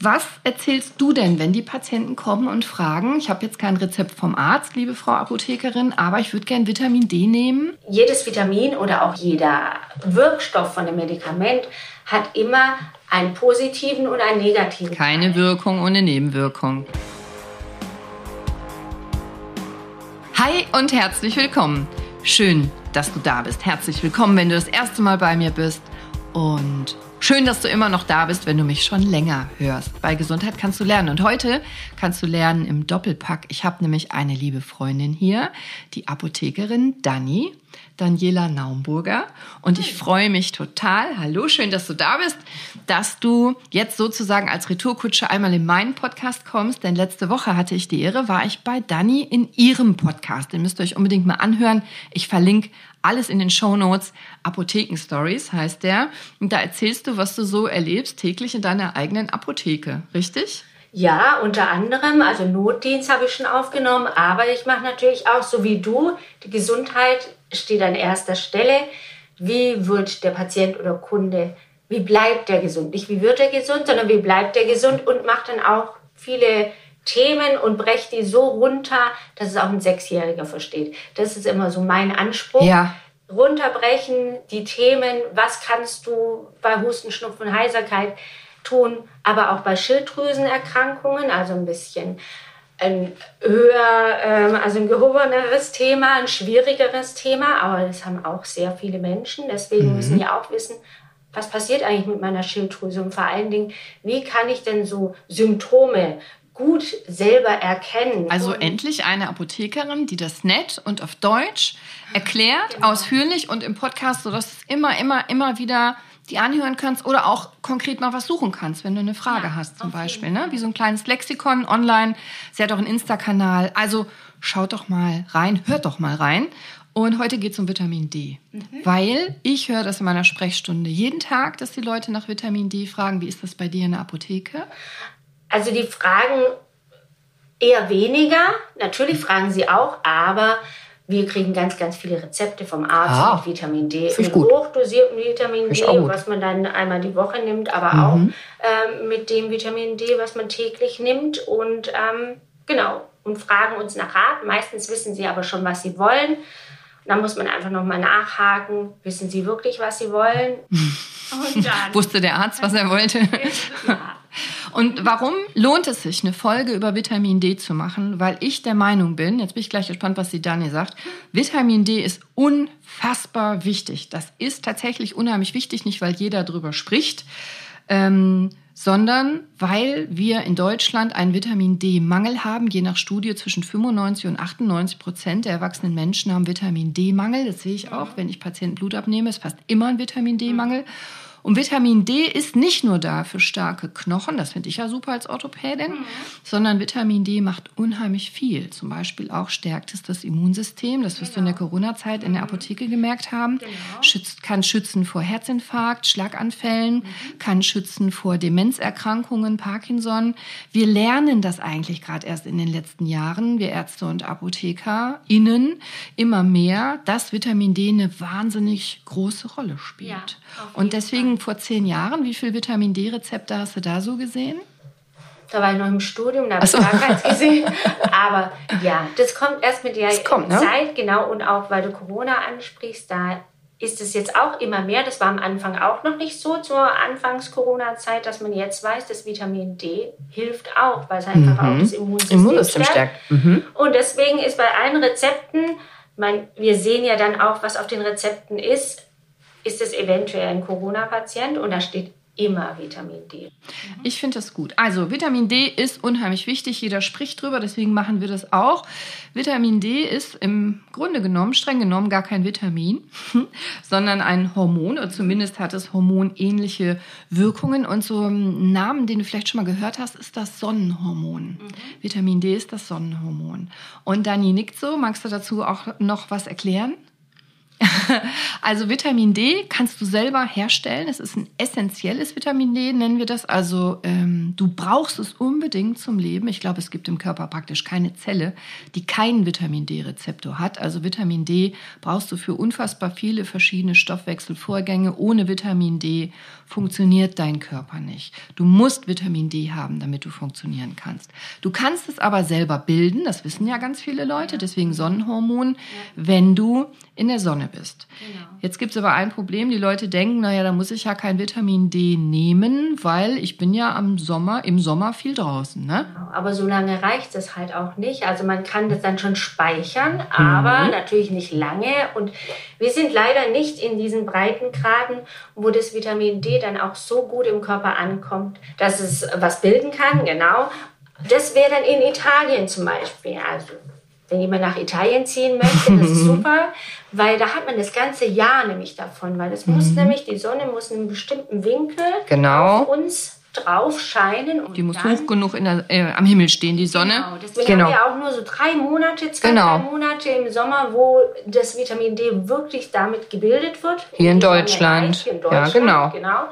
Was erzählst du denn, wenn die Patienten kommen und fragen, ich habe jetzt kein Rezept vom Arzt, liebe Frau Apothekerin, aber ich würde gern Vitamin D nehmen? Jedes Vitamin oder auch jeder Wirkstoff von dem Medikament hat immer einen positiven und einen negativen. Keine Wirkung ohne Nebenwirkung. Hi und herzlich willkommen. Schön, dass du da bist. Herzlich willkommen, wenn du das erste Mal bei mir bist. Und Schön, dass du immer noch da bist, wenn du mich schon länger hörst. Bei Gesundheit kannst du lernen. Und heute kannst du lernen im Doppelpack. Ich habe nämlich eine liebe Freundin hier, die Apothekerin Dani, Daniela Naumburger. Und ich freue mich total. Hallo, schön, dass du da bist, dass du jetzt sozusagen als Retourkutsche einmal in meinen Podcast kommst. Denn letzte Woche hatte ich die Ehre, war ich bei Dani in ihrem Podcast. Den müsst ihr euch unbedingt mal anhören. Ich verlinke alles in den Show Notes. Apotheken Stories heißt der. Und da erzählst du, was du so erlebst täglich in deiner eigenen Apotheke, richtig? Ja, unter anderem, also Notdienst habe ich schon aufgenommen, aber ich mache natürlich auch so wie du, die Gesundheit steht an erster Stelle. Wie wird der Patient oder Kunde, wie bleibt der gesund? Nicht wie wird er gesund, sondern wie bleibt er gesund und macht dann auch viele Themen und breche die so runter, dass es auch ein Sechsjähriger versteht. Das ist immer so mein Anspruch. Ja. Runterbrechen, die Themen, was kannst du bei Husten, Schnupfen, Heiserkeit tun, aber auch bei Schilddrüsenerkrankungen, also ein bisschen ein höher, ähm, also ein gehobeneres Thema, ein schwierigeres Thema, aber das haben auch sehr viele Menschen. Deswegen mhm. müssen wir auch wissen, was passiert eigentlich mit meiner Schilddrüse und vor allen Dingen, wie kann ich denn so Symptome gut selber erkennen. Also endlich eine Apothekerin, die das nett und auf Deutsch erklärt, genau. ausführlich und im Podcast, sodass es immer, immer, immer wieder die anhören kannst oder auch konkret mal was suchen kannst, wenn du eine Frage ja, hast zum Beispiel. Ne? Wie so ein kleines Lexikon online. Sie hat auch einen Insta-Kanal. Also schaut doch mal rein, hört doch mal rein. Und heute geht es um Vitamin D. Mhm. Weil ich höre das in meiner Sprechstunde jeden Tag, dass die Leute nach Vitamin D fragen. Wie ist das bei dir in der Apotheke? Also die fragen eher weniger. Natürlich fragen sie auch, aber wir kriegen ganz, ganz viele Rezepte vom Arzt ah, mit Vitamin D, mit hochdosiertem Vitamin D, was man dann einmal die Woche nimmt, aber mhm. auch ähm, mit dem Vitamin D, was man täglich nimmt. Und ähm, genau, und fragen uns nach Rat. Meistens wissen sie aber schon, was sie wollen. Dann muss man einfach nochmal nachhaken. Wissen Sie wirklich, was Sie wollen? Und dann Wusste der Arzt, was er wollte? Ja. Und warum lohnt es sich, eine Folge über Vitamin D zu machen? Weil ich der Meinung bin, jetzt bin ich gleich gespannt, was die Dani sagt, Vitamin D ist unfassbar wichtig. Das ist tatsächlich unheimlich wichtig, nicht weil jeder darüber spricht, ähm, sondern weil wir in Deutschland einen Vitamin D-Mangel haben. Je nach Studie zwischen 95 und 98 Prozent der erwachsenen Menschen haben Vitamin D-Mangel. Das sehe ich auch, wenn ich Patienten Blut abnehme. Es ist fast immer ein Vitamin D-Mangel. Und Vitamin D ist nicht nur da für starke Knochen, das finde ich ja super als Orthopädin, mhm. sondern Vitamin D macht unheimlich viel. Zum Beispiel auch stärkt es das Immunsystem, das wirst genau. du in der genau. Corona-Zeit in der mhm. Apotheke gemerkt haben. Genau. Schützt, kann schützen vor Herzinfarkt, Schlaganfällen, mhm. kann schützen vor Demenzerkrankungen, Parkinson. Wir lernen das eigentlich gerade erst in den letzten Jahren, wir Ärzte und Apotheker, innen immer mehr, dass Vitamin D eine wahnsinnig große Rolle spielt. Ja, und deswegen vor zehn Jahren, wie viele Vitamin D-Rezepte hast du da so gesehen? Da war ich noch im Studium, da habe ich so. gar keins gesehen. Aber ja, das kommt erst mit der kommt, ne? Zeit, genau. Und auch, weil du Corona ansprichst, da ist es jetzt auch immer mehr. Das war am Anfang auch noch nicht so zur Anfangs-Corona-Zeit, dass man jetzt weiß, dass Vitamin D hilft auch, weil es einfach mhm. auch das Immunsystem, Immunsystem stärkt. stärkt. Mhm. Und deswegen ist bei allen Rezepten, mein, wir sehen ja dann auch, was auf den Rezepten ist, ist es eventuell ein Corona-Patient und da steht immer Vitamin D. Mhm. Ich finde das gut. Also Vitamin D ist unheimlich wichtig. Jeder spricht drüber, deswegen machen wir das auch. Vitamin D ist im Grunde genommen, streng genommen, gar kein Vitamin, sondern ein Hormon oder zumindest hat es hormonähnliche Wirkungen. Und so ein Namen, den du vielleicht schon mal gehört hast, ist das Sonnenhormon. Mhm. Vitamin D ist das Sonnenhormon. Und Dani nickt so. Magst du dazu auch noch was erklären? Also Vitamin D kannst du selber herstellen. Es ist ein essentielles Vitamin D, nennen wir das. Also ähm, du brauchst es unbedingt zum Leben. Ich glaube, es gibt im Körper praktisch keine Zelle, die keinen Vitamin D-Rezeptor hat. Also Vitamin D brauchst du für unfassbar viele verschiedene Stoffwechselvorgänge. Ohne Vitamin D funktioniert dein Körper nicht. Du musst Vitamin D haben, damit du funktionieren kannst. Du kannst es aber selber bilden. Das wissen ja ganz viele Leute. Deswegen Sonnenhormon, wenn du in der Sonne bist. Genau. Jetzt gibt es aber ein Problem. Die Leute denken, naja, da muss ich ja kein Vitamin D nehmen, weil ich bin ja am Sommer, im Sommer viel draußen. Ne? Genau. Aber so lange reicht es halt auch nicht. Also man kann das dann schon speichern, aber mhm. natürlich nicht lange. Und wir sind leider nicht in diesen Breitengraden, wo das Vitamin D dann auch so gut im Körper ankommt, dass es was bilden kann. Genau. Das wäre dann in Italien zum Beispiel. Also wenn jemand nach Italien ziehen möchte, das ist super, weil da hat man das ganze Jahr nämlich davon, weil es mhm. muss nämlich, die Sonne muss in einem bestimmten Winkel genau. auf uns drauf scheinen. Und die muss hoch genug der, äh, am Himmel stehen, die Sonne. Genau, deswegen genau. haben wir auch nur so drei Monate, zwei, genau. drei Monate im Sommer, wo das Vitamin D wirklich damit gebildet wird. Hier in Deutschland. Hier in Deutschland. Ja, genau. genau.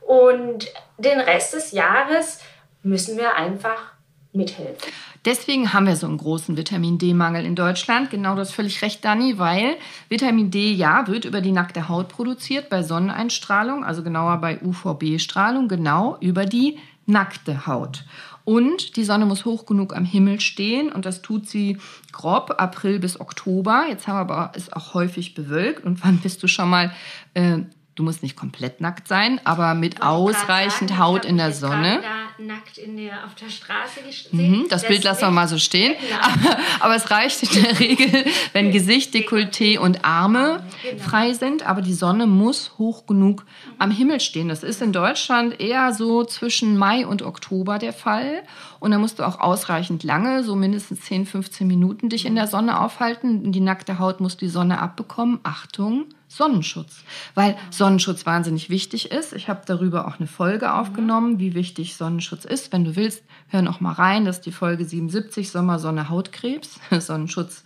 Und den Rest des Jahres müssen wir einfach mithelfen. Deswegen haben wir so einen großen Vitamin D-Mangel in Deutschland. Genau das völlig recht, Dani, weil Vitamin D ja wird über die nackte Haut produziert bei Sonneneinstrahlung, also genauer bei UVB-Strahlung, genau über die nackte Haut. Und die Sonne muss hoch genug am Himmel stehen und das tut sie grob April bis Oktober. Jetzt haben wir aber es auch häufig bewölkt. Und wann bist du schon mal äh, Du musst nicht komplett nackt sein, aber mit ausreichend sagen, Haut in der Sonne. Da nackt in der, auf der Straße gesehen. Mhm, das, das Bild lassen wir mal so stehen. Genau. Aber, es reicht in der Regel, wenn Gesicht, Dekolleté und Arme genau. frei sind. Aber die Sonne muss hoch genug am Himmel stehen. Das ist in Deutschland eher so zwischen Mai und Oktober der Fall. Und da musst du auch ausreichend lange, so mindestens 10, 15 Minuten dich in der Sonne aufhalten. Die nackte Haut muss die Sonne abbekommen. Achtung, Sonnenschutz, weil Sonnenschutz wahnsinnig wichtig ist. Ich habe darüber auch eine Folge aufgenommen, wie wichtig Sonnenschutz ist. Wenn du willst, hör noch mal rein, das ist die Folge 77 Sommer, Sonne, Hautkrebs. Sonnenschutz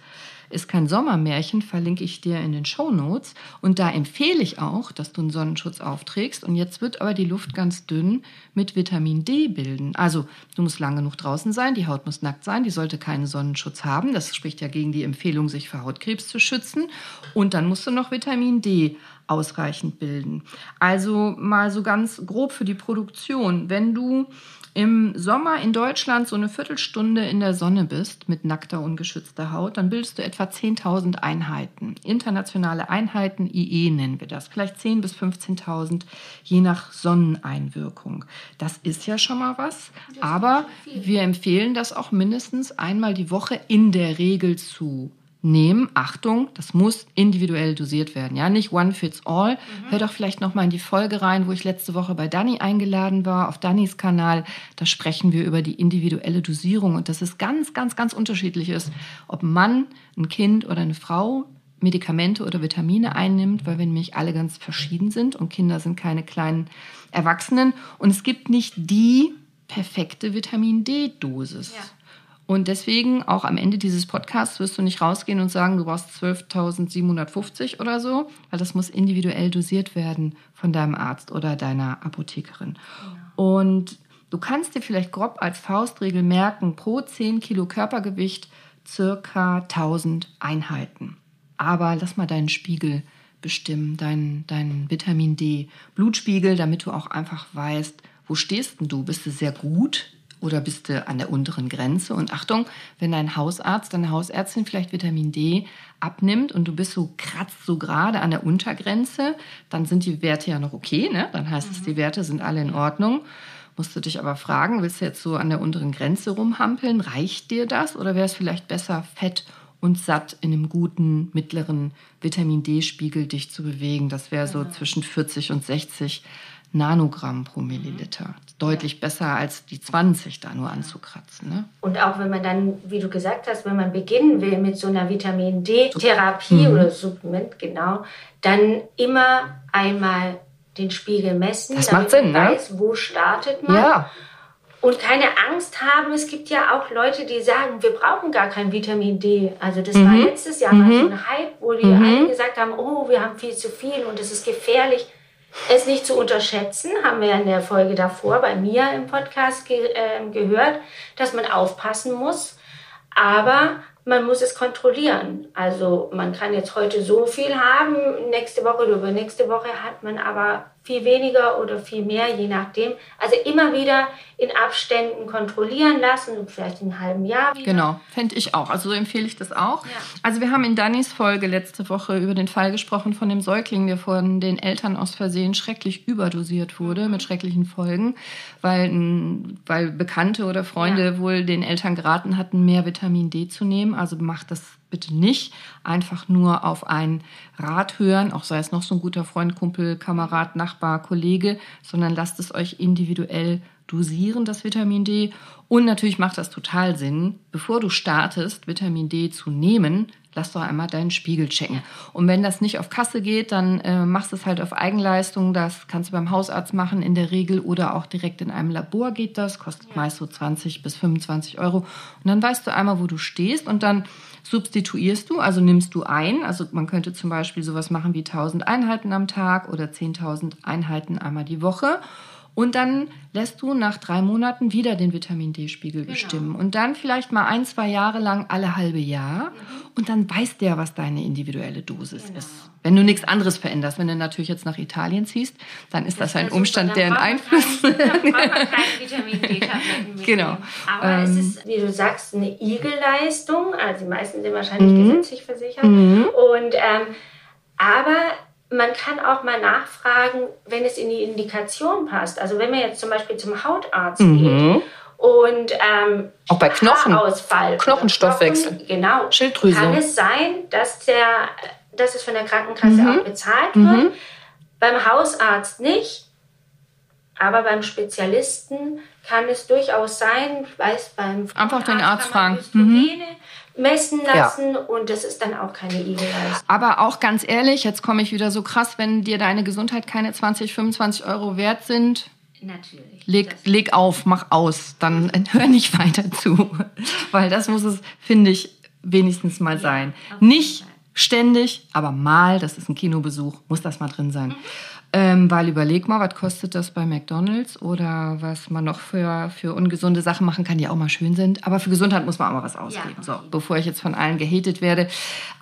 ist kein Sommermärchen, verlinke ich dir in den Show Notes. Und da empfehle ich auch, dass du einen Sonnenschutz aufträgst. Und jetzt wird aber die Luft ganz dünn mit Vitamin D bilden. Also du musst lang genug draußen sein, die Haut muss nackt sein, die sollte keinen Sonnenschutz haben. Das spricht ja gegen die Empfehlung, sich vor Hautkrebs zu schützen. Und dann musst du noch Vitamin D ausreichend bilden. Also mal so ganz grob für die Produktion. Wenn du im Sommer in Deutschland so eine Viertelstunde in der Sonne bist mit nackter, ungeschützter Haut, dann bildest du etwa 10.000 Einheiten. Internationale Einheiten, IE nennen wir das. Vielleicht 10.000 bis 15.000, je nach Sonneneinwirkung. Das ist ja schon mal was. Aber wir empfehlen das auch mindestens einmal die Woche in der Regel zu nehmen. Achtung, das muss individuell dosiert werden. Ja, nicht one fits all. Mhm. Hör doch vielleicht noch mal in die Folge rein, wo ich letzte Woche bei Dani eingeladen war, auf Dannys Kanal. Da sprechen wir über die individuelle Dosierung und dass es ganz, ganz, ganz unterschiedlich ist, ob ein Mann, ein Kind oder eine Frau Medikamente oder Vitamine einnimmt, weil wir nämlich alle ganz verschieden sind und Kinder sind keine kleinen Erwachsenen. Und es gibt nicht die perfekte Vitamin D-Dosis. Ja. Und deswegen auch am Ende dieses Podcasts wirst du nicht rausgehen und sagen, du brauchst 12.750 oder so, weil das muss individuell dosiert werden von deinem Arzt oder deiner Apothekerin. Ja. Und du kannst dir vielleicht grob als Faustregel merken, pro 10 Kilo Körpergewicht circa 1000 Einheiten. Aber lass mal deinen Spiegel bestimmen, deinen, deinen Vitamin D Blutspiegel, damit du auch einfach weißt, wo stehst denn du? Bist du sehr gut oder bist du an der unteren Grenze? Und Achtung, wenn dein Hausarzt, deine Hausärztin vielleicht Vitamin D abnimmt und du bist so kratzt so gerade an der Untergrenze, dann sind die Werte ja noch okay, ne? Dann heißt es, mhm. die Werte sind alle in Ordnung. Musst du dich aber fragen, willst du jetzt so an der unteren Grenze rumhampeln? Reicht dir das? Oder wäre es vielleicht besser, fett und satt in einem guten mittleren Vitamin D-Spiegel dich zu bewegen? Das wäre so zwischen 40 und 60 Nanogramm pro Milliliter. Deutlich besser als die 20 da nur anzukratzen. Ne? Und auch wenn man dann, wie du gesagt hast, wenn man beginnen will mit so einer Vitamin D-Therapie mhm. oder Supplement, genau, dann immer einmal den Spiegel messen, das macht Sinn, man weiß, ne? wo startet man. Ja. Und keine Angst haben. Es gibt ja auch Leute, die sagen, wir brauchen gar kein Vitamin D. Also das mhm. war letztes Jahr mhm. mal so ein Hype, wo die mhm. alle gesagt haben, oh, wir haben viel zu viel und es ist gefährlich. Es nicht zu unterschätzen, haben wir ja in der Folge davor bei mir im Podcast ge äh, gehört, dass man aufpassen muss. Aber man muss es kontrollieren. Also man kann jetzt heute so viel haben, nächste Woche oder übernächste Woche hat man aber viel weniger oder viel mehr, je nachdem. Also immer wieder in Abständen kontrollieren lassen, vielleicht in einem halben Jahr wieder. Genau, fände ich auch. Also so empfehle ich das auch. Ja. Also wir haben in Dannys Folge letzte Woche über den Fall gesprochen von dem Säugling, der von den Eltern aus Versehen schrecklich überdosiert wurde mit schrecklichen Folgen, weil, weil Bekannte oder Freunde ja. wohl den Eltern geraten hatten, mehr Vitamin D zu nehmen. Also macht das bitte nicht einfach nur auf einen Rat hören, auch sei es noch so ein guter Freund, Kumpel, Kamerad, Nachbar, Kollege, sondern lasst es euch individuell dosieren, das Vitamin D. Und natürlich macht das total Sinn, bevor du startest, Vitamin D zu nehmen, lass doch einmal deinen Spiegel checken. Und wenn das nicht auf Kasse geht, dann äh, machst du es halt auf Eigenleistung. Das kannst du beim Hausarzt machen in der Regel oder auch direkt in einem Labor geht das. Kostet ja. meist so 20 bis 25 Euro. Und dann weißt du einmal, wo du stehst und dann substituierst du, also nimmst du ein. Also man könnte zum Beispiel sowas machen wie 1000 Einheiten am Tag oder 10.000 Einheiten einmal die Woche. Und dann lässt du nach drei Monaten wieder den Vitamin D-Spiegel genau. bestimmen. Und dann vielleicht mal ein, zwei Jahre lang alle halbe Jahr. Mhm. Und dann weiß der, was deine individuelle Dosis genau. ist. Wenn du nichts anderes veränderst. Wenn du natürlich jetzt nach Italien ziehst, dann ist das, das ein Umstand, der einen Einfluss hat. Vitamin D-Tabletten Genau. Aber ähm, es ist, wie du sagst, eine Igelleistung. Also die meisten sind wahrscheinlich mhm. gesetzlich versichert. Mhm. Und ähm, aber man kann auch mal nachfragen, wenn es in die Indikation passt. Also wenn man jetzt zum Beispiel zum Hautarzt mhm. geht und ähm, auch bei Knochen, Haarausfall, Knochenstoffwechsel, Knochen, genau, Schilddrüse, kann es sein, dass der, dass es von der Krankenkasse mhm. auch bezahlt wird. Mhm. Beim Hausarzt nicht, aber beim Spezialisten kann es durchaus sein. Ich weiß beim einfach den Arzt fragen. Messen lassen ja. und das ist dann auch keine Igelleistung. Aber auch ganz ehrlich, jetzt komme ich wieder so krass, wenn dir deine Gesundheit keine 20, 25 Euro wert sind. Natürlich. Leg, leg auf, mach aus, dann hör nicht weiter zu. Weil das muss es, finde ich, wenigstens mal sein. Nicht ständig, aber mal, das ist ein Kinobesuch, muss das mal drin sein. Mhm. Ähm, weil überleg mal, was kostet das bei McDonalds oder was man noch für, für ungesunde Sachen machen kann, die auch mal schön sind. Aber für Gesundheit muss man auch mal was ausgeben. Ja. So, bevor ich jetzt von allen gehatet werde.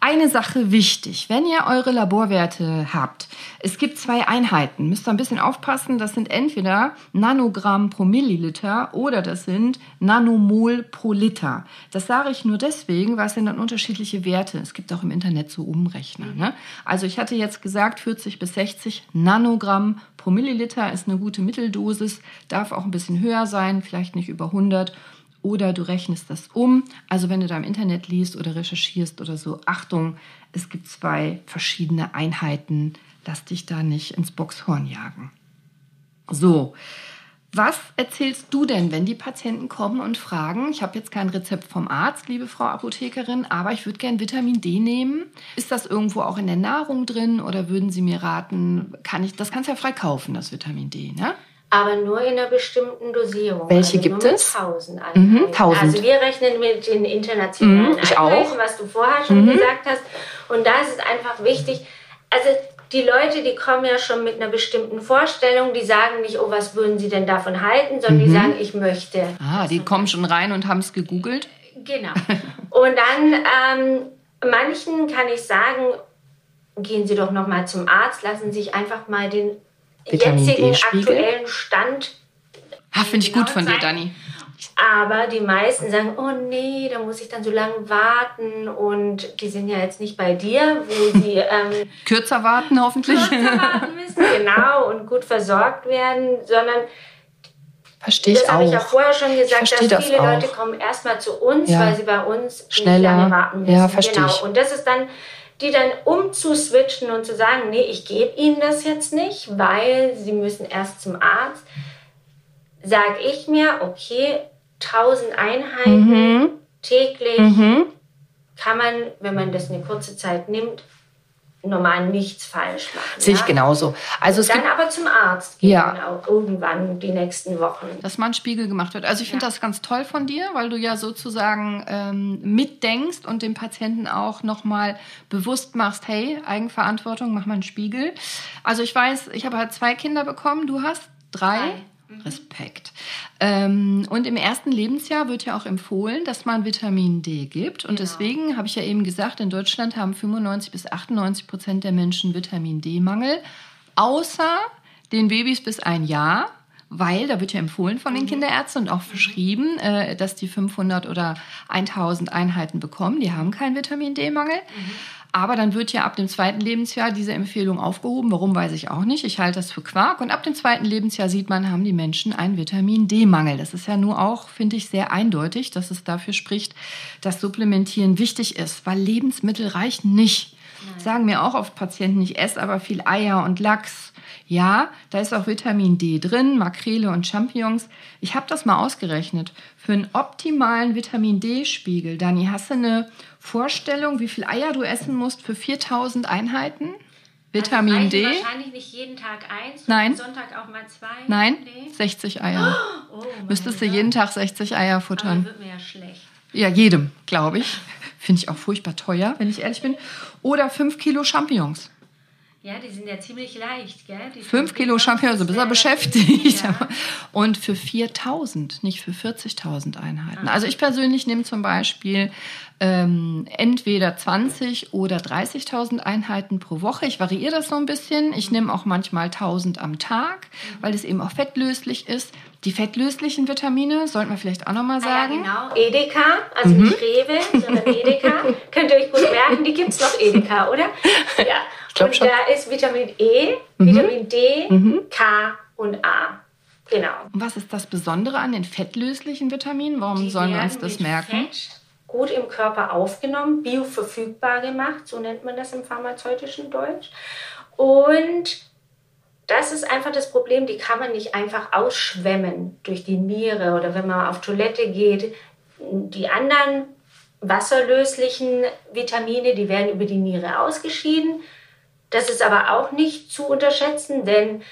Eine Sache wichtig, wenn ihr eure Laborwerte habt, es gibt zwei Einheiten, müsst ihr ein bisschen aufpassen, das sind entweder Nanogramm pro Milliliter oder das sind Nanomol pro Liter. Das sage ich nur deswegen, weil es sind dann unterschiedliche Werte. Es gibt auch im Internet so Umrechner. Ne? Also ich hatte jetzt gesagt 40 bis 60 Nanogramm Nanogramm pro Milliliter ist eine gute Mitteldosis, darf auch ein bisschen höher sein, vielleicht nicht über 100. Oder du rechnest das um. Also wenn du da im Internet liest oder recherchierst oder so, Achtung, es gibt zwei verschiedene Einheiten. Lass dich da nicht ins Boxhorn jagen. So, was erzählst du denn, wenn die Patienten kommen und fragen, ich habe jetzt kein Rezept vom Arzt, liebe Frau Apothekerin, aber ich würde gern Vitamin D nehmen. Ist das irgendwo auch in der Nahrung drin oder würden Sie mir raten, kann ich, das kannst du ja frei kaufen, das Vitamin D, ne? Aber nur in einer bestimmten Dosierung. Welche also gibt es? 1000. Mhm, 1000. Also wir rechnen mit den internationalen mhm, ich auch. was du vorher schon mhm. gesagt hast. Und da ist es einfach wichtig, also die Leute, die kommen ja schon mit einer bestimmten Vorstellung, die sagen nicht, oh, was würden sie denn davon halten, sondern mhm. die sagen, ich möchte. Ah, die kommen schon rein und haben es gegoogelt? Genau. Und dann ähm, manchen kann ich sagen, gehen Sie doch noch mal zum Arzt, lassen Sie sich einfach mal den Vitamin jetzigen aktuellen Stand. Ah, finde ich gut von dir, Dani. Aber die meisten sagen, oh nee, da muss ich dann so lange warten und die sind ja jetzt nicht bei dir, wo sie ähm, kürzer warten hoffentlich. Kürzer warten müssen, genau, und gut versorgt werden, sondern Verstehe ich das habe ich ja vorher schon gesagt, dass viele das Leute kommen erstmal zu uns, ja. weil sie bei uns schneller lange warten müssen. Ja, verstehe genau. Ich. Und das ist dann, die dann umzuswitchen und zu sagen, nee, ich gebe ihnen das jetzt nicht, weil sie müssen erst zum Arzt. Sage ich mir, okay, 1000 Einheiten mhm. täglich mhm. kann man, wenn man das eine kurze Zeit nimmt, normal nichts falsch machen. Sehe ja? ich genauso. Also es dann gibt, aber zum Arzt gehen ja. auch irgendwann die nächsten Wochen. Dass mal ein Spiegel gemacht wird. Also ich finde ja. das ganz toll von dir, weil du ja sozusagen ähm, mitdenkst und dem Patienten auch nochmal bewusst machst, hey, Eigenverantwortung, mach mal einen Spiegel. Also ich weiß, ich habe halt zwei Kinder bekommen, du hast drei. drei. Mhm. Respekt. Ähm, und im ersten Lebensjahr wird ja auch empfohlen, dass man Vitamin D gibt. Und genau. deswegen habe ich ja eben gesagt, in Deutschland haben 95 bis 98 Prozent der Menschen Vitamin D-Mangel, außer den Babys bis ein Jahr weil da wird ja empfohlen von den mhm. Kinderärzten und auch mhm. verschrieben, äh, dass die 500 oder 1000 Einheiten bekommen. Die haben keinen Vitamin D-Mangel. Mhm. Aber dann wird ja ab dem zweiten Lebensjahr diese Empfehlung aufgehoben. Warum weiß ich auch nicht. Ich halte das für Quark. Und ab dem zweiten Lebensjahr sieht man, haben die Menschen einen Vitamin D-Mangel. Das ist ja nur auch, finde ich, sehr eindeutig, dass es dafür spricht, dass Supplementieren wichtig ist, weil Lebensmittel reichen nicht. Nein. Sagen mir auch oft Patienten, ich esse aber viel Eier und Lachs. Ja, da ist auch Vitamin D drin, Makrele und Champignons. Ich habe das mal ausgerechnet. Für einen optimalen Vitamin D-Spiegel, Dani, hast du eine Vorstellung, wie viel Eier du essen musst für 4000 Einheiten? Vitamin also D. Wahrscheinlich nicht jeden Tag eins. Nein. Sonntag auch mal zwei. Nein. Nee. 60 Eier. Oh, Müsstest du jeden Tag 60 Eier futtern. Aber wird mir ja schlecht. Ja, jedem, glaube ich. Finde ich auch furchtbar teuer, wenn ich ehrlich bin. Oder 5 Kilo Champignons. Ja, die sind ja ziemlich leicht, gell? Die Fünf Kilo Champignons, also bist du beschäftigt. Ja. Und für 4.000, nicht für 40.000 Einheiten. Ah. Also ich persönlich nehme zum Beispiel ähm, entweder 20 oder 30.000 Einheiten pro Woche. Ich variiere das so ein bisschen. Ich nehme auch manchmal 1.000 am Tag, mhm. weil es eben auch fettlöslich ist. Die fettlöslichen Vitamine sollten wir vielleicht auch nochmal sagen. Ah, ja, genau. Edeka, also mhm. nicht Rewe, sondern Edeka. Könnt ihr euch gut merken, die gibt es noch Edeka, oder? Ja. Und schon. da ist Vitamin E, mhm. Vitamin D, mhm. K und A. Genau. Und was ist das Besondere an den fettlöslichen Vitaminen? Warum Die sollen wir uns das merken? Fett gut im Körper aufgenommen, bioverfügbar gemacht, so nennt man das im pharmazeutischen Deutsch. Und das ist einfach das Problem, die kann man nicht einfach ausschwemmen durch die Niere oder wenn man auf Toilette geht. Die anderen wasserlöslichen Vitamine, die werden über die Niere ausgeschieden. Das ist aber auch nicht zu unterschätzen, denn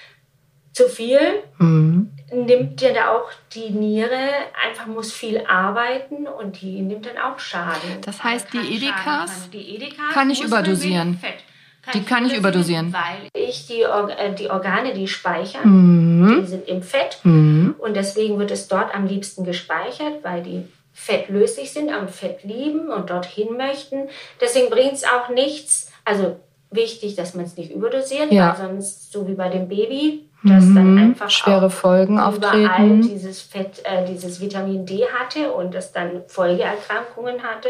zu viel mhm. nimmt ja da auch die Niere, einfach muss viel arbeiten und die nimmt dann auch Schaden. Das heißt, die Edekas, die Edekas kann ich überdosieren. Kann die kann ich überdosieren. Weil ich die, äh, die Organe, die speichern, mhm. die sind im Fett. Mhm. Und deswegen wird es dort am liebsten gespeichert, weil die fettlöslich sind und Fett lieben und dorthin möchten. Deswegen bringt es auch nichts, also wichtig, dass man es nicht überdosiert, ja. weil sonst, so wie bei dem Baby, dass mhm. dann einfach schwere Folgen auftreten. dieses Fett, äh, dieses Vitamin D hatte und das dann Folgeerkrankungen hatte.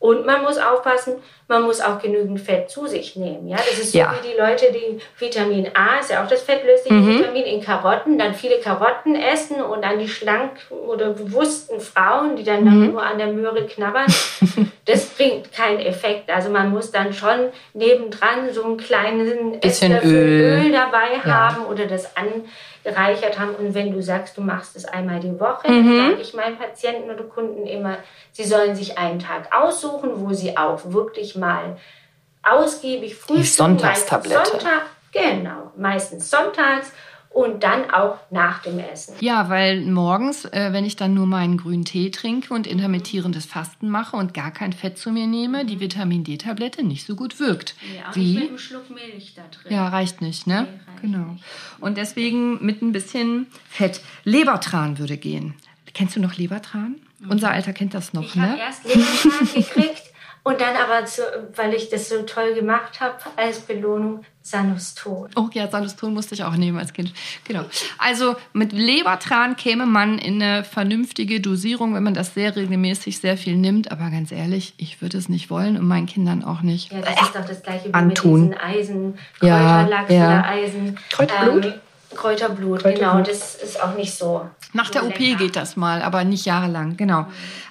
Und man muss aufpassen, man muss auch genügend Fett zu sich nehmen. Ja, das ist so ja. wie die Leute, die Vitamin A, ist ja auch das fettlösliche mhm. Vitamin in Karotten, dann viele Karotten essen und dann die schlank oder bewussten Frauen, die dann, mhm. nur an der Möhre knabbern. das bringt keinen Effekt. Also man muss dann schon nebendran so einen kleinen bisschen Öl. Öl dabei ja. haben oder das an gereichert haben. Und wenn du sagst, du machst es einmal die Woche, mhm. dann sage ich meinen Patienten oder Kunden immer, sie sollen sich einen Tag aussuchen, wo sie auch wirklich mal ausgiebig frühstücken. Die Sonntagstablette. Sonntag, genau, meistens sonntags und dann auch nach dem Essen. Ja, weil morgens, äh, wenn ich dann nur meinen grünen Tee trinke und intermittierendes Fasten mache und gar kein Fett zu mir nehme, die Vitamin D-Tablette nicht so gut wirkt. Ja, Wie? mit einem Schluck Milch da drin. Ja, reicht nicht, ne? Nee, reicht genau. Nicht. Und deswegen mit ein bisschen Fett. Lebertran würde gehen. Kennst du noch Lebertran? Mhm. Unser Alter kennt das noch, ich ne? Ich habe erst Lebertran gekriegt und dann aber, zu, weil ich das so toll gemacht habe, als Belohnung Sanuston. Oh ja, Sanuston musste ich auch nehmen als Kind. Genau. Also mit Lebertran käme man in eine vernünftige Dosierung, wenn man das sehr regelmäßig sehr viel nimmt. Aber ganz ehrlich, ich würde es nicht wollen und meinen Kindern auch nicht. Ja, das ist doch das gleiche wie Antun. mit diesen Eisen, Kräuterlachs ja, ja. oder Eisen. Kräuterblut? Ähm, Kräuterblut, Kräuterblut, genau. Das ist auch nicht so. Nach so der OP lecker. geht das mal, aber nicht jahrelang, genau.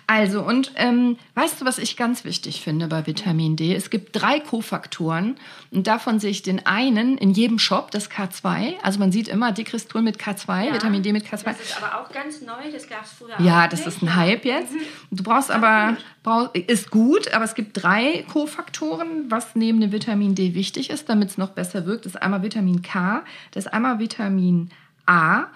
Also, und ähm, weißt du, was ich ganz wichtig finde bei Vitamin D? Es gibt drei Kofaktoren und davon sehe ich den einen in jedem Shop, das K2. Also man sieht immer Dicristrol mit K2, ja, Vitamin D mit K2. Das ist aber auch ganz neu, das gab es früher Ja, das nicht. ist ein Hype jetzt. Mhm. Du brauchst aber, brauch, ist gut, aber es gibt drei Kofaktoren, was neben dem Vitamin D wichtig ist, damit es noch besser wirkt. Das ist einmal Vitamin K, das ist einmal Vitamin A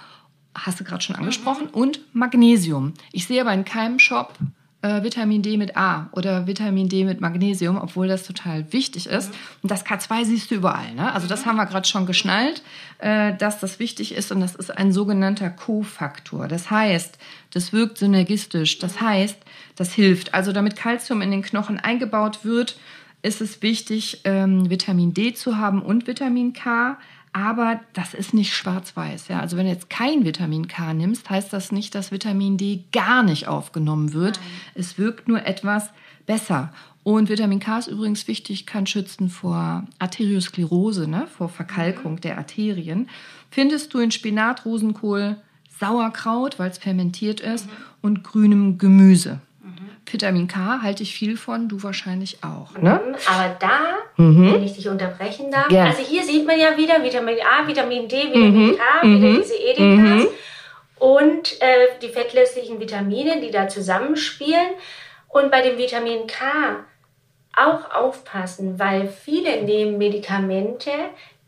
hast du gerade schon angesprochen, mhm. und Magnesium. Ich sehe aber in keinem Shop äh, Vitamin D mit A oder Vitamin D mit Magnesium, obwohl das total wichtig ist. Mhm. Und das K2 siehst du überall. Ne? Also das mhm. haben wir gerade schon geschnallt, äh, dass das wichtig ist und das ist ein sogenannter Kofaktor. Das heißt, das wirkt synergistisch. Das heißt, das hilft. Also damit Kalzium in den Knochen eingebaut wird, ist es wichtig, ähm, Vitamin D zu haben und Vitamin K. Aber das ist nicht schwarz-weiß. Ja? Also wenn du jetzt kein Vitamin K nimmst, heißt das nicht, dass Vitamin D gar nicht aufgenommen wird. Nein. Es wirkt nur etwas besser. Und Vitamin K ist übrigens wichtig, kann schützen vor Arteriosklerose, ne? vor Verkalkung mhm. der Arterien. Findest du in Spinat, Rosenkohl, Sauerkraut, weil es fermentiert ist, mhm. und grünem Gemüse. Vitamin K halte ich viel von, du wahrscheinlich auch. Ne? Mhm, aber da, mhm. wenn ich dich unterbrechen darf, ja. also hier sieht man ja wieder Vitamin A, Vitamin D, Vitamin mhm. K, wieder mhm. diese Edikas mhm. und äh, die fettlöslichen Vitamine, die da zusammenspielen. Und bei dem Vitamin K auch aufpassen, weil viele nehmen Medikamente,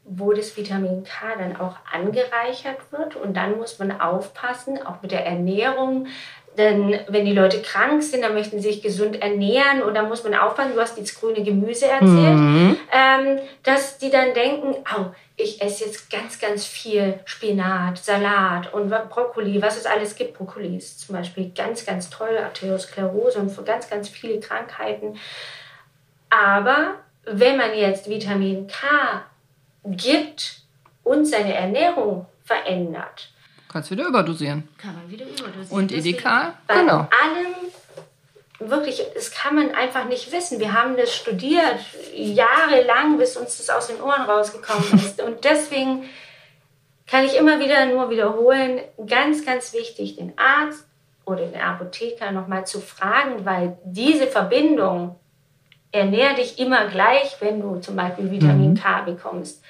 wo das Vitamin K dann auch angereichert wird. Und dann muss man aufpassen, auch mit der Ernährung, denn wenn die Leute krank sind, dann möchten sie sich gesund ernähren und da muss man aufpassen, du hast jetzt grüne Gemüse erzählt, mhm. ähm, dass die dann denken, oh, ich esse jetzt ganz, ganz viel Spinat, Salat und Brokkoli, was es alles gibt. Brokkoli ist zum Beispiel ganz, ganz toll, Arteriosklerose und für ganz, ganz viele Krankheiten. Aber wenn man jetzt Vitamin K gibt und seine Ernährung verändert, Kannst wieder überdosieren. Kann man wieder überdosieren. Und Edeka, bei genau. allem wirklich, das kann man einfach nicht wissen. Wir haben das studiert jahrelang, bis uns das aus den Ohren rausgekommen ist. Und deswegen kann ich immer wieder nur wiederholen, ganz, ganz wichtig, den Arzt oder den Apotheker nochmal zu fragen, weil diese Verbindung ernährt dich immer gleich, wenn du zum Beispiel Vitamin mhm. K bekommst.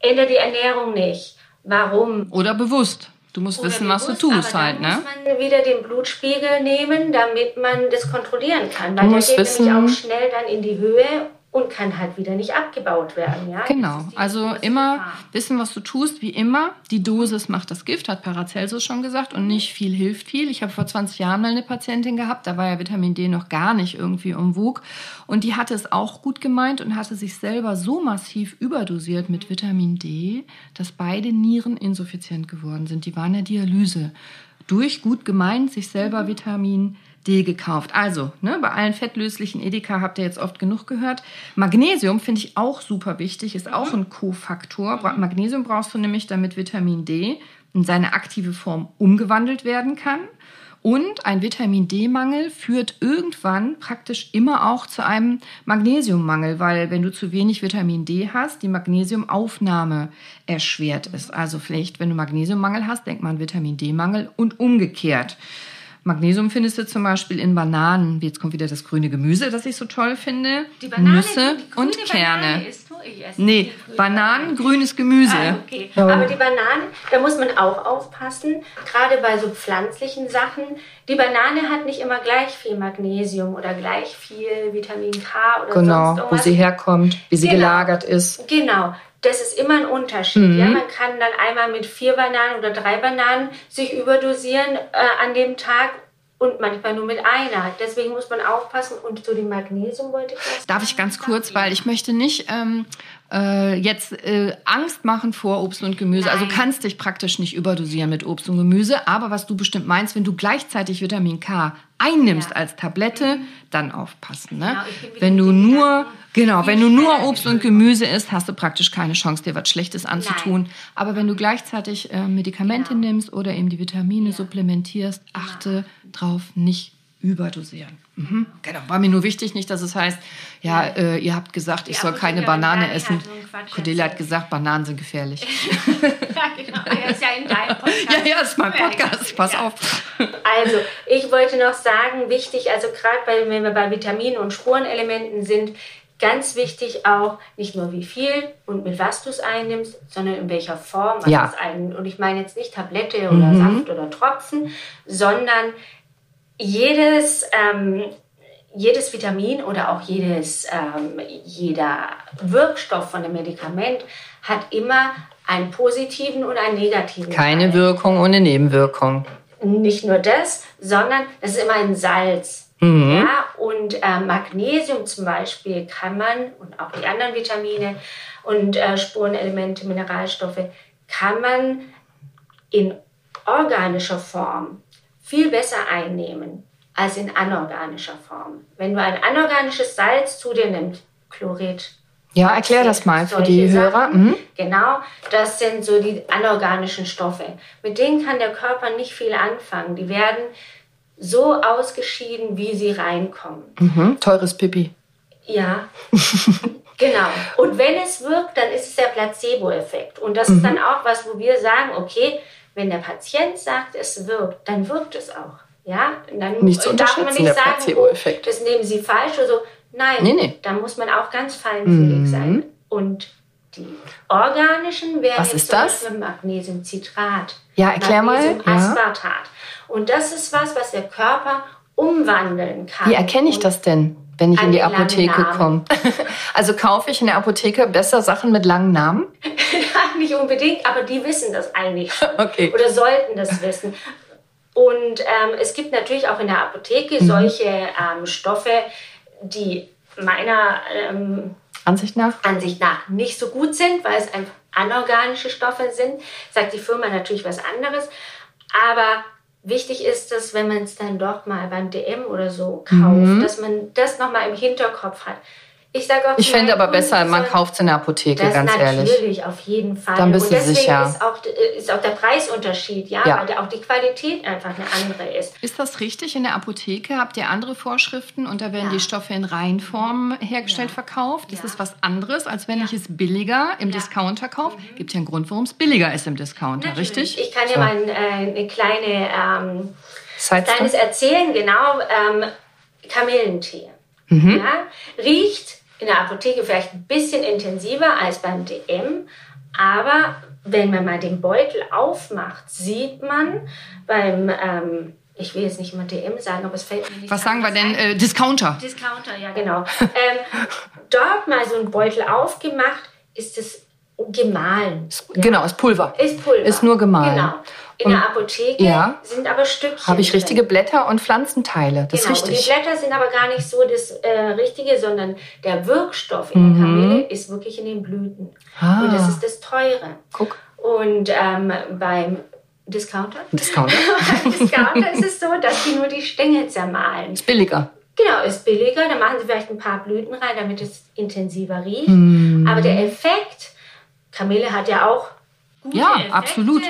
Ändere die Ernährung nicht. Warum? Oder bewusst. Du musst Oder wissen, was du tust halt, ne? muss man wieder den Blutspiegel nehmen, damit man das kontrollieren kann. Weil der geht wissen, nämlich auch schnell dann in die Höhe und kann halt wieder nicht abgebaut werden. Ja? Genau, also immer Gefahr. wissen, was du tust, wie immer. Die Dosis macht das Gift, hat Paracelsus schon gesagt, und nicht viel hilft viel. Ich habe vor 20 Jahren mal eine Patientin gehabt, da war ja Vitamin D noch gar nicht irgendwie umwog. Und die hatte es auch gut gemeint und hatte sich selber so massiv überdosiert mit Vitamin D, dass beide Nieren insuffizient geworden sind. Die waren ja Dialyse. Durch gut gemeint sich selber Vitamin D D gekauft. Also, ne, bei allen fettlöslichen Edeka habt ihr jetzt oft genug gehört. Magnesium finde ich auch super wichtig, ist auch ein Kofaktor. Magnesium brauchst du nämlich, damit Vitamin D in seine aktive Form umgewandelt werden kann. Und ein Vitamin D-Mangel führt irgendwann praktisch immer auch zu einem Magnesiummangel, weil wenn du zu wenig Vitamin D hast, die Magnesiumaufnahme erschwert ist. Also vielleicht, wenn du Magnesiummangel hast, denkt man Vitamin D-Mangel und umgekehrt. Magnesium findest du zum Beispiel in Bananen. Jetzt kommt wieder das grüne Gemüse, das ich so toll finde. Die Banane, Nüsse die und Kerne. Banane isst du? Ich esse nee, Bananen, grünes Gemüse. Ah, okay. Aber die Bananen, da muss man auch aufpassen, gerade bei so pflanzlichen Sachen. Die Banane hat nicht immer gleich viel Magnesium oder gleich viel Vitamin K oder genau, sonst irgendwas. wo sie herkommt, wie sie genau. gelagert ist. Genau das ist immer ein Unterschied. Mhm. Ja? Man kann dann einmal mit vier Bananen oder drei Bananen sich überdosieren äh, an dem Tag und manchmal nur mit einer. Deswegen muss man aufpassen. Und zu dem Magnesium wollte ich was Darf ich ganz kurz, weil ich möchte nicht ähm, äh, jetzt äh, Angst machen vor Obst und Gemüse. Also Nein. Also kannst dich praktisch nicht überdosieren mit Obst und Gemüse. Aber was du bestimmt meinst, wenn du gleichzeitig Vitamin K einnimmst ja. als Tablette, dann aufpassen. Ne? Genau, wenn du nur genau, wenn du nur Obst und Gemüse isst, hast du praktisch keine Chance, dir was Schlechtes anzutun. Nein. Aber wenn du gleichzeitig äh, Medikamente genau. nimmst oder eben die Vitamine ja. supplementierst, achte genau. drauf, nicht überdosieren. Mhm. Genau. War mir nur wichtig, nicht, dass es heißt, ja, äh, ihr habt gesagt, ich soll keine Banane essen. Cordelia hat gesagt, Bananen sind gefährlich. ja, genau. Das ist ja in deinem Podcast. Ja, ja, ist mein Podcast. Pass auf. Also, ich wollte noch sagen, wichtig, also gerade wenn wir bei Vitaminen und Spurenelementen sind, ganz wichtig auch, nicht nur wie viel und mit was du es einnimmst, sondern in welcher Form ja. es einnimmt. Und ich meine jetzt nicht Tablette oder mhm. Saft oder Tropfen, sondern jedes, ähm, jedes Vitamin oder auch jedes, ähm, jeder Wirkstoff von dem Medikament hat immer einen positiven und einen negativen. Keine Teil. Wirkung ohne Nebenwirkung. Nicht nur das, sondern es ist immer ein Salz. Mhm. Ja, und äh, Magnesium zum Beispiel kann man, und auch die anderen Vitamine und äh, Spurenelemente, Mineralstoffe, kann man in organischer Form viel besser einnehmen als in anorganischer Form. Wenn du ein anorganisches Salz zu dir nimmst, Chlorid. Ja, erklär das mal für die Hörer. Mhm. Genau, das sind so die anorganischen Stoffe. Mit denen kann der Körper nicht viel anfangen. Die werden so ausgeschieden, wie sie reinkommen. Mhm. Teures Pipi. Ja, genau. Und wenn es wirkt, dann ist es der Placebo-Effekt. Und das mhm. ist dann auch was, wo wir sagen, okay, wenn der Patient sagt, es wirkt, dann wirkt es auch. Ja, dann nicht zu darf man nicht sagen, oh, das nehmen Sie falsch oder so. Nein, nee, nee. da muss man auch ganz feinfühlig mhm. sein. Und die organischen wären Was ist das? Magnesiumcitrat. Ja, erklär Magnesiumaspartat. Ja. Und das ist was, was der Körper umwandeln kann. Wie erkenne ich das denn, wenn ich in die Apotheke komme? also kaufe ich in der Apotheke besser Sachen mit langen Namen? nicht unbedingt, aber die wissen das eigentlich schon. Okay. Oder sollten das wissen. Und ähm, es gibt natürlich auch in der Apotheke mhm. solche ähm, Stoffe, die meiner ähm, Ansicht nach? Ansicht nach nicht so gut sind, weil es einfach anorganische Stoffe sind. Sagt die Firma natürlich was anderes. Aber wichtig ist dass wenn man es dann doch mal beim DM oder so kauft, mhm. dass man das nochmal im Hinterkopf hat. Ich sage auch, ich finde aber besser, man kauft es in der Apotheke, ganz natürlich, ehrlich. Natürlich, auf jeden Fall. Dann bist und deswegen du sicher. Ist auch, ist auch der Preisunterschied, ja, ja. weil auch die Qualität einfach eine andere ist. Ist das richtig? In der Apotheke habt ihr andere Vorschriften und da werden ja. die Stoffe in Reinform hergestellt, ja. verkauft. Ist das was anderes, als wenn ich es billiger im Discounter kaufe? Mhm. Gibt ja einen Grund, warum es billiger ist im Discounter, natürlich. richtig? Ich kann dir so. mal ein, äh, eine kleine ähm, kleines erzählen, genau. Ähm, Kamillentee. Mhm. Ja, riecht in der Apotheke vielleicht ein bisschen intensiver als beim DM, aber wenn man mal den Beutel aufmacht, sieht man beim, ähm, ich will jetzt nicht mal DM sagen, aber es fällt mir nicht Was sagen wir denn? Äh, Discounter. Discounter, ja, genau. ähm, dort mal so ein Beutel aufgemacht, ist es gemahlen. Genau, ist Pulver. Ist Pulver. Ist nur gemahlen. Genau. In der Apotheke ja, sind aber Stückchen. Habe ich richtige Blätter und Pflanzenteile. Das genau, ist richtig. Und die Blätter sind aber gar nicht so das äh, Richtige, sondern der Wirkstoff in mhm. der Kamille ist wirklich in den Blüten. Ah. Und das ist das Teure. Guck. Und ähm, beim Discounter? Discounter. beim Discounter ist es so, dass die nur die Stängel zermahlen. Ist billiger. Genau, ist billiger. Da machen sie vielleicht ein paar Blüten rein, damit es intensiver riecht. Mhm. Aber der Effekt, Kamille hat ja auch gute ja, Effekte. absolut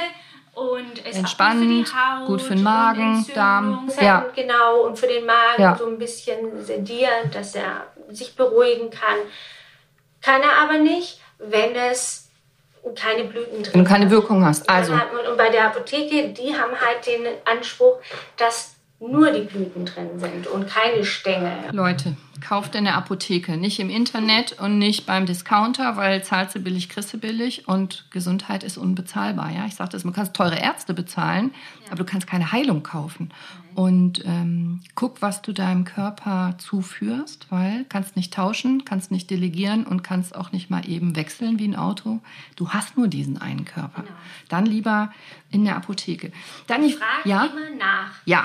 und es entspannt, gut für, Haut, gut für den Magen, Darm. Ja. Genau, und für den Magen ja. so ein bisschen sedieren, dass er sich beruhigen kann. Kann er aber nicht, wenn es keine Blüten drin Wenn du keine Wirkung hast. Also. Und bei der Apotheke, die haben halt den Anspruch, dass nur die Blüten drin sind und keine Stängel. Leute, kauft in der Apotheke, nicht im Internet und nicht beim Discounter, weil zahlst du billig, kriegst du billig und Gesundheit ist unbezahlbar. Ja? Ich sage das, man kann teure Ärzte bezahlen, ja. aber du kannst keine Heilung kaufen. Und ähm, guck, was du deinem Körper zuführst, weil kannst nicht tauschen, kannst nicht delegieren und kannst auch nicht mal eben wechseln wie ein Auto. Du hast nur diesen einen Körper. Genau. Dann lieber in der Apotheke. Dann ich frage ja? immer nach. Ja,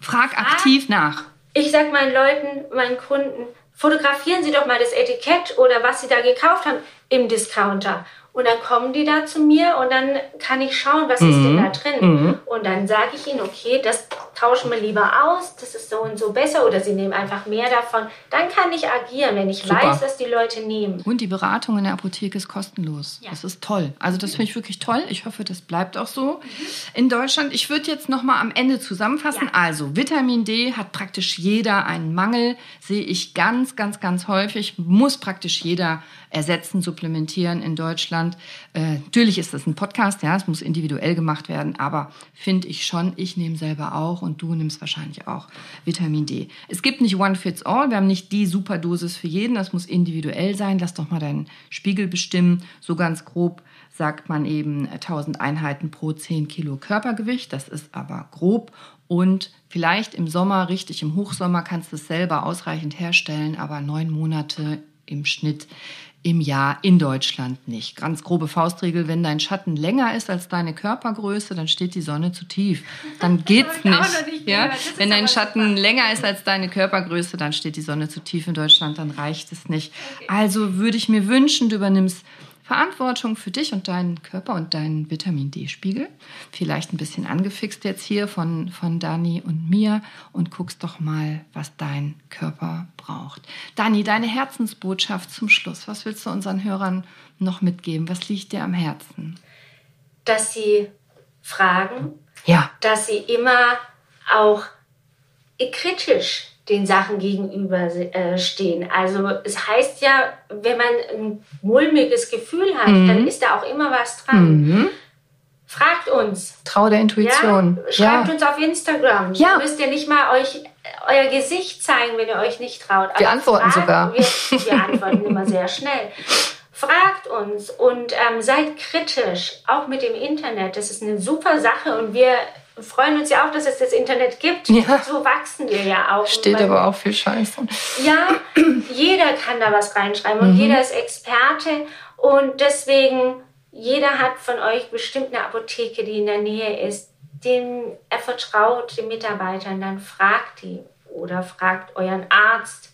frag, frag aktiv nach. Ich sage meinen Leuten, meinen Kunden, fotografieren Sie doch mal das Etikett oder was Sie da gekauft haben im Discounter. Und dann kommen die da zu mir und dann kann ich schauen, was mhm. ist denn mhm. da drin. Mhm. Und dann sage ich ihnen, okay, das tauschen wir lieber aus, das ist so und so besser oder sie nehmen einfach mehr davon. Dann kann ich agieren, wenn ich Super. weiß, dass die Leute nehmen. Und die Beratung in der Apotheke ist kostenlos. Ja. Das ist toll. Also das finde ich wirklich toll. Ich hoffe, das bleibt auch so mhm. in Deutschland. Ich würde jetzt noch mal am Ende zusammenfassen. Ja. Also Vitamin D hat praktisch jeder einen Mangel, sehe ich ganz, ganz, ganz häufig. Muss praktisch jeder ersetzen, supplementieren in Deutschland. Äh, natürlich ist das ein Podcast, ja, es muss individuell gemacht werden, aber finde ich schon, ich nehme selber auch und du nimmst wahrscheinlich auch Vitamin D. Es gibt nicht One Fits All, wir haben nicht die Superdosis für jeden, das muss individuell sein. Lass doch mal deinen Spiegel bestimmen. So ganz grob sagt man eben 1000 Einheiten pro 10 Kilo Körpergewicht. Das ist aber grob und vielleicht im Sommer, richtig im Hochsommer, kannst du es selber ausreichend herstellen, aber neun Monate im Schnitt im Jahr in Deutschland nicht. Ganz grobe Faustregel, wenn dein Schatten länger ist als deine Körpergröße, dann steht die Sonne zu tief. Dann geht's nicht. nicht ja? Wenn dein Schatten super. länger ist als deine Körpergröße, dann steht die Sonne zu tief in Deutschland, dann reicht es nicht. Okay. Also würde ich mir wünschen, du übernimmst Verantwortung für dich und deinen Körper und deinen Vitamin D-Spiegel. Vielleicht ein bisschen angefixt jetzt hier von, von Dani und mir und guckst doch mal, was dein Körper braucht. Dani, deine Herzensbotschaft zum Schluss. Was willst du unseren Hörern noch mitgeben? Was liegt dir am Herzen? Dass sie fragen, ja. dass sie immer auch kritisch den Sachen gegenüberstehen. Äh, also es heißt ja, wenn man ein mulmiges Gefühl hat, mhm. dann ist da auch immer was dran. Mhm. Fragt uns. Trau der Intuition. Ja? Schreibt ja. uns auf Instagram. Ja. Ihr müsst ja nicht mal euch euer Gesicht zeigen, wenn ihr euch nicht traut. Aber wir antworten sogar. Wir, wir antworten immer sehr schnell. Fragt uns und ähm, seid kritisch, auch mit dem Internet. Das ist eine super Sache und wir freuen uns ja auch, dass es das Internet gibt. Ja. So wachsen wir ja auch. Steht aber auch viel Scheiße. Ja, jeder kann da was reinschreiben und mhm. jeder ist Experte und deswegen, jeder hat von euch bestimmt eine Apotheke, die in der Nähe ist, dem er vertraut, den Mitarbeitern, dann fragt die oder fragt euren Arzt.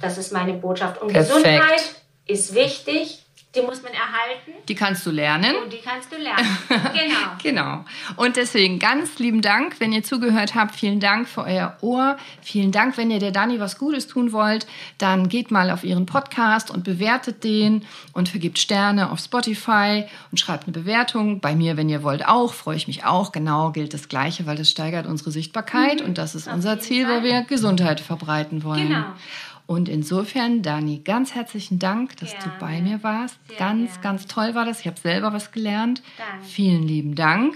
Das ist meine Botschaft. Und Perfekt. Gesundheit ist wichtig die muss man erhalten. Die kannst du lernen. Und die kannst du lernen. Genau. genau. Und deswegen ganz lieben Dank, wenn ihr zugehört habt. Vielen Dank für euer Ohr. Vielen Dank, wenn ihr der Dani was Gutes tun wollt, dann geht mal auf ihren Podcast und bewertet den und vergibt Sterne auf Spotify und schreibt eine Bewertung. Bei mir, wenn ihr wollt, auch. Freue ich mich auch. Genau gilt das Gleiche, weil das steigert unsere Sichtbarkeit mhm. und das ist auf unser Ziel, Fall. weil wir Gesundheit verbreiten wollen. Genau. Und insofern, Dani, ganz herzlichen Dank, dass gerne. du bei mir warst. Sehr ganz, gerne. ganz toll war das. Ich habe selber was gelernt. Danke. Vielen lieben Dank.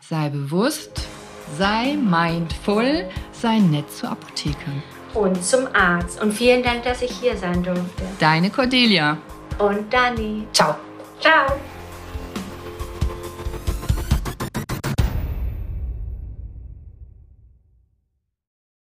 Sei bewusst, sei mindful, sei nett zur Apotheke. Und zum Arzt. Und vielen Dank, dass ich hier sein durfte. Deine Cordelia. Und Dani. Ciao. Ciao.